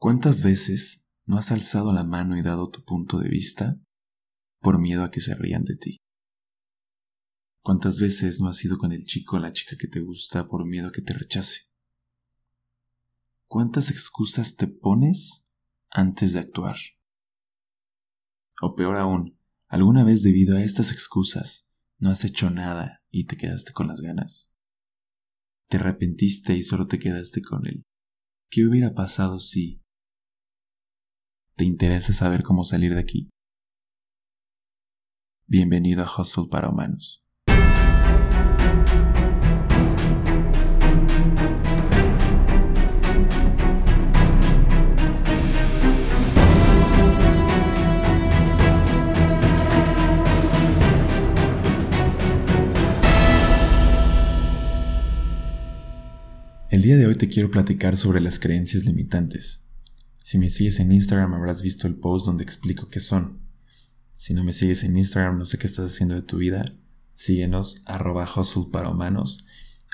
¿Cuántas veces no has alzado la mano y dado tu punto de vista por miedo a que se rían de ti? ¿Cuántas veces no has ido con el chico o la chica que te gusta por miedo a que te rechace? ¿Cuántas excusas te pones antes de actuar? O peor aún, ¿alguna vez debido a estas excusas no has hecho nada y te quedaste con las ganas? ¿Te arrepentiste y solo te quedaste con él? ¿Qué hubiera pasado si ¿Te interesa saber cómo salir de aquí? Bienvenido a Hustle para Humanos. El día de hoy te quiero platicar sobre las creencias limitantes. Si me sigues en Instagram habrás visto el post donde explico qué son. Si no me sigues en Instagram, no sé qué estás haciendo de tu vida, síguenos arroba hustle para humanos.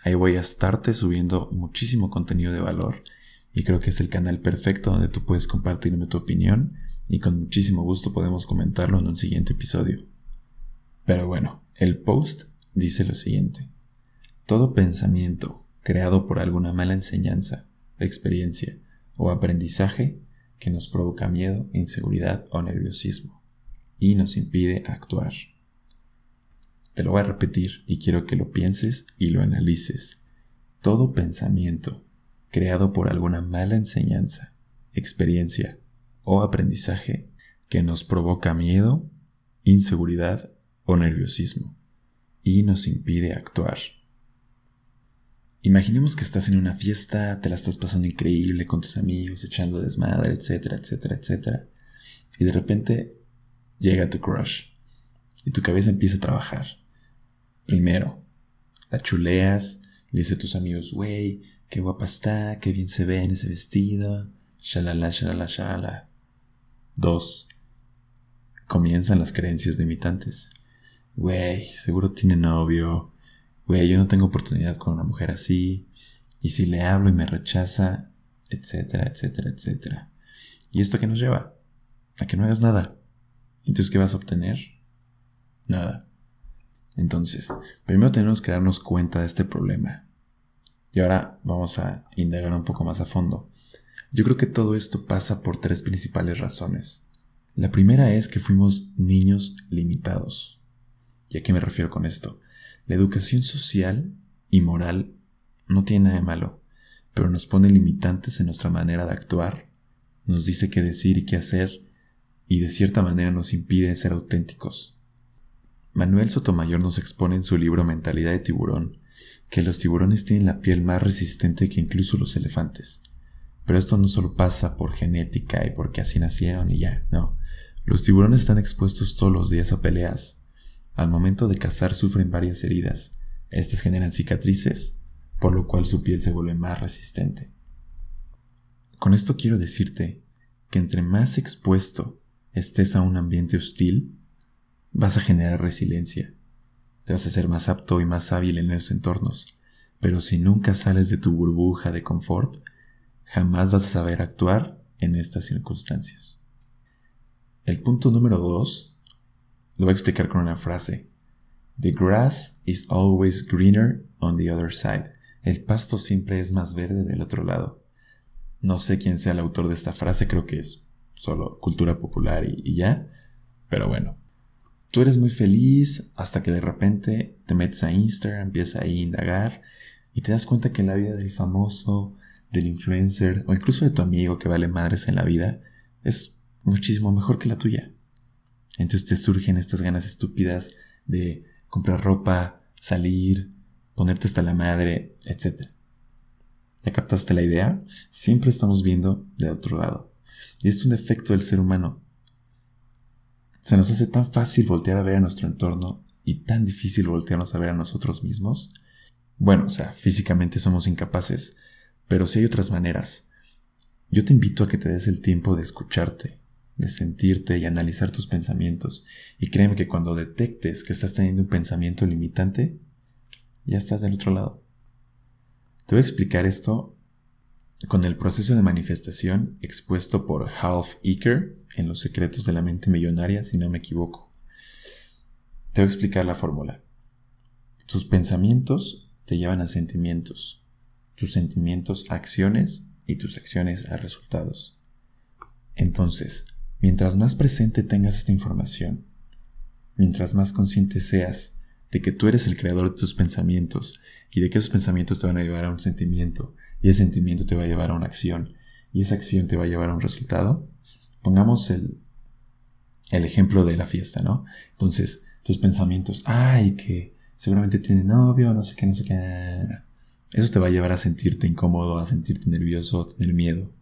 Ahí voy a estarte subiendo muchísimo contenido de valor y creo que es el canal perfecto donde tú puedes compartirme tu opinión y con muchísimo gusto podemos comentarlo en un siguiente episodio. Pero bueno, el post dice lo siguiente. Todo pensamiento creado por alguna mala enseñanza, experiencia o aprendizaje que nos provoca miedo, inseguridad o nerviosismo y nos impide actuar. Te lo voy a repetir y quiero que lo pienses y lo analices. Todo pensamiento creado por alguna mala enseñanza, experiencia o aprendizaje que nos provoca miedo, inseguridad o nerviosismo y nos impide actuar. Imaginemos que estás en una fiesta, te la estás pasando increíble con tus amigos, echando desmadre, etcétera, etcétera, etcétera. Y de repente llega tu crush y tu cabeza empieza a trabajar. Primero, la chuleas, le dices a tus amigos, wey, qué guapa está, qué bien se ve en ese vestido, shalala, shalala, shalala. Dos, comienzan las creencias limitantes. Wey, seguro tiene novio, güey, yo no tengo oportunidad con una mujer así, y si le hablo y me rechaza, etcétera, etcétera, etcétera. ¿Y esto qué nos lleva? A que no hagas nada. Entonces, ¿qué vas a obtener? Nada. Entonces, primero tenemos que darnos cuenta de este problema. Y ahora vamos a indagar un poco más a fondo. Yo creo que todo esto pasa por tres principales razones. La primera es que fuimos niños limitados. ¿Y a qué me refiero con esto? La educación social y moral no tiene nada de malo, pero nos pone limitantes en nuestra manera de actuar, nos dice qué decir y qué hacer, y de cierta manera nos impide ser auténticos. Manuel Sotomayor nos expone en su libro Mentalidad de tiburón que los tiburones tienen la piel más resistente que incluso los elefantes. Pero esto no solo pasa por genética y porque así nacieron y ya, no. Los tiburones están expuestos todos los días a peleas, al momento de cazar sufren varias heridas. Estas generan cicatrices, por lo cual su piel se vuelve más resistente. Con esto quiero decirte que entre más expuesto estés a un ambiente hostil, vas a generar resiliencia. Te vas a ser más apto y más hábil en esos entornos. Pero si nunca sales de tu burbuja de confort, jamás vas a saber actuar en estas circunstancias. El punto número dos lo voy a explicar con una frase. The grass is always greener on the other side. El pasto siempre es más verde del otro lado. No sé quién sea el autor de esta frase, creo que es solo cultura popular y, ya. Pero bueno, tú eres muy feliz hasta que de repente te metes a Instagram, empiezas a indagar y te das cuenta que la vida del famoso, del influencer o incluso de tu amigo que vale madres en la vida es muchísimo mejor que la tuya. Entonces te surgen estas ganas estúpidas de comprar ropa, salir, ponerte hasta la madre, etc. ¿Ya captaste la idea? Siempre estamos viendo de otro lado. Y es un defecto del ser humano. Se nos hace tan fácil voltear a ver a nuestro entorno y tan difícil voltearnos a ver a nosotros mismos. Bueno, o sea, físicamente somos incapaces, pero sí hay otras maneras. Yo te invito a que te des el tiempo de escucharte, de sentirte y analizar tus pensamientos. Y créeme que cuando detectes que estás teniendo un pensamiento limitante, ya estás del otro lado. Te voy a explicar esto con el proceso de manifestación expuesto por Half Eker en Los secretos de la mente millonaria, si no me equivoco. Te voy a explicar la fórmula. Tus pensamientos te llevan a sentimientos, tus sentimientos a acciones y tus acciones a resultados. Entonces, mientras más presente tengas esta información, mientras más consciente seas de que tú eres el creador de tus pensamientos y de que esos pensamientos te van a llevar a un sentimiento y ese sentimiento te va a llevar a una acción y esa acción te va a llevar a un resultado, pongamos el, el ejemplo de la fiesta, ¿no? Entonces, tus pensamientos, ay, que seguramente tiene novio, no sé qué, no sé qué. Eso te va a llevar a sentirte incómodo, a sentirte nervioso, a tener miedo.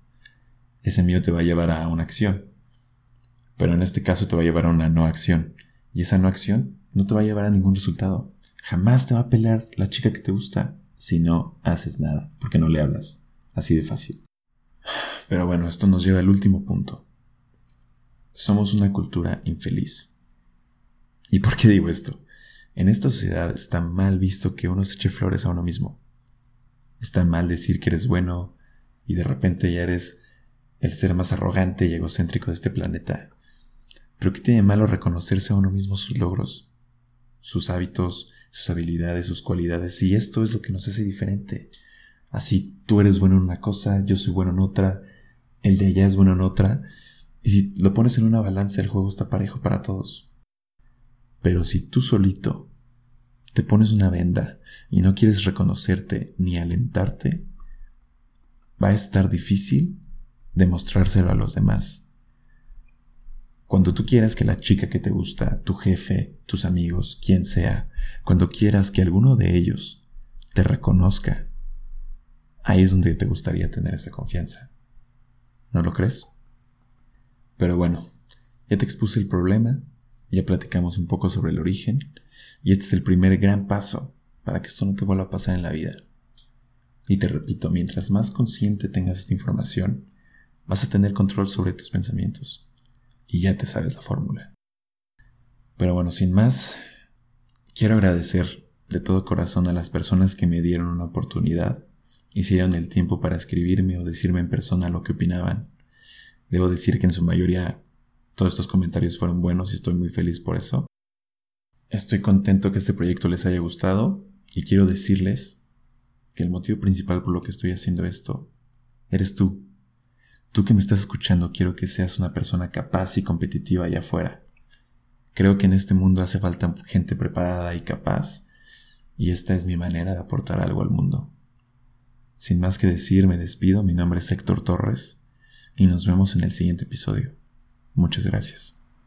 Ese miedo te va a llevar a una acción. Pero en este caso te va a llevar a una no acción. Y esa no acción no te va a llevar a ningún resultado. Jamás te va a pelear la chica que te gusta si no haces nada, porque no le hablas. Así de fácil. Pero bueno, esto nos lleva al último punto. Somos una cultura infeliz. ¿Y por qué digo esto? En esta sociedad está mal visto que uno se eche flores a uno mismo. Está mal decir que eres bueno y de repente ya eres el ser más arrogante y egocéntrico de este planeta. Pero ¿qué tiene malo reconocerse a uno mismo sus logros, sus hábitos, sus habilidades, sus cualidades? Y esto es lo que nos hace diferente. Así tú eres bueno en una cosa, yo soy bueno en otra, el de allá es bueno en otra, y si lo pones en una balanza el juego está parejo para todos. Pero si tú solito te pones una venda y no quieres reconocerte ni alentarte, va a estar difícil demostrárselo a los demás. Cuando tú quieras que la chica que te gusta, tu jefe, tus amigos, quien sea, cuando quieras que alguno de ellos te reconozca, ahí es donde te gustaría tener esa confianza. ¿No lo crees? Pero bueno, ya te expuse el problema, ya platicamos un poco sobre el origen, y este es el primer gran paso para que esto no te vuelva a pasar en la vida. Y te repito, mientras más consciente tengas esta información, vas a tener control sobre tus pensamientos y ya te sabes la fórmula. Pero bueno, sin más, quiero agradecer de todo corazón a las personas que me dieron una oportunidad, hicieron el tiempo para escribirme o decirme en persona lo que opinaban. Debo decir que en su mayoría todos estos comentarios fueron buenos y estoy muy feliz por eso. Estoy contento que este proyecto les haya gustado y quiero decirles que el motivo principal por lo que estoy haciendo esto eres tú. Tú que me estás escuchando, quiero que seas una persona capaz y competitiva allá afuera. Creo que en este mundo hace falta gente preparada y capaz, y esta es mi manera de aportar algo al mundo. Sin más que decir, me despido, mi nombre es Héctor Torres, y nos vemos en el siguiente episodio. Muchas gracias.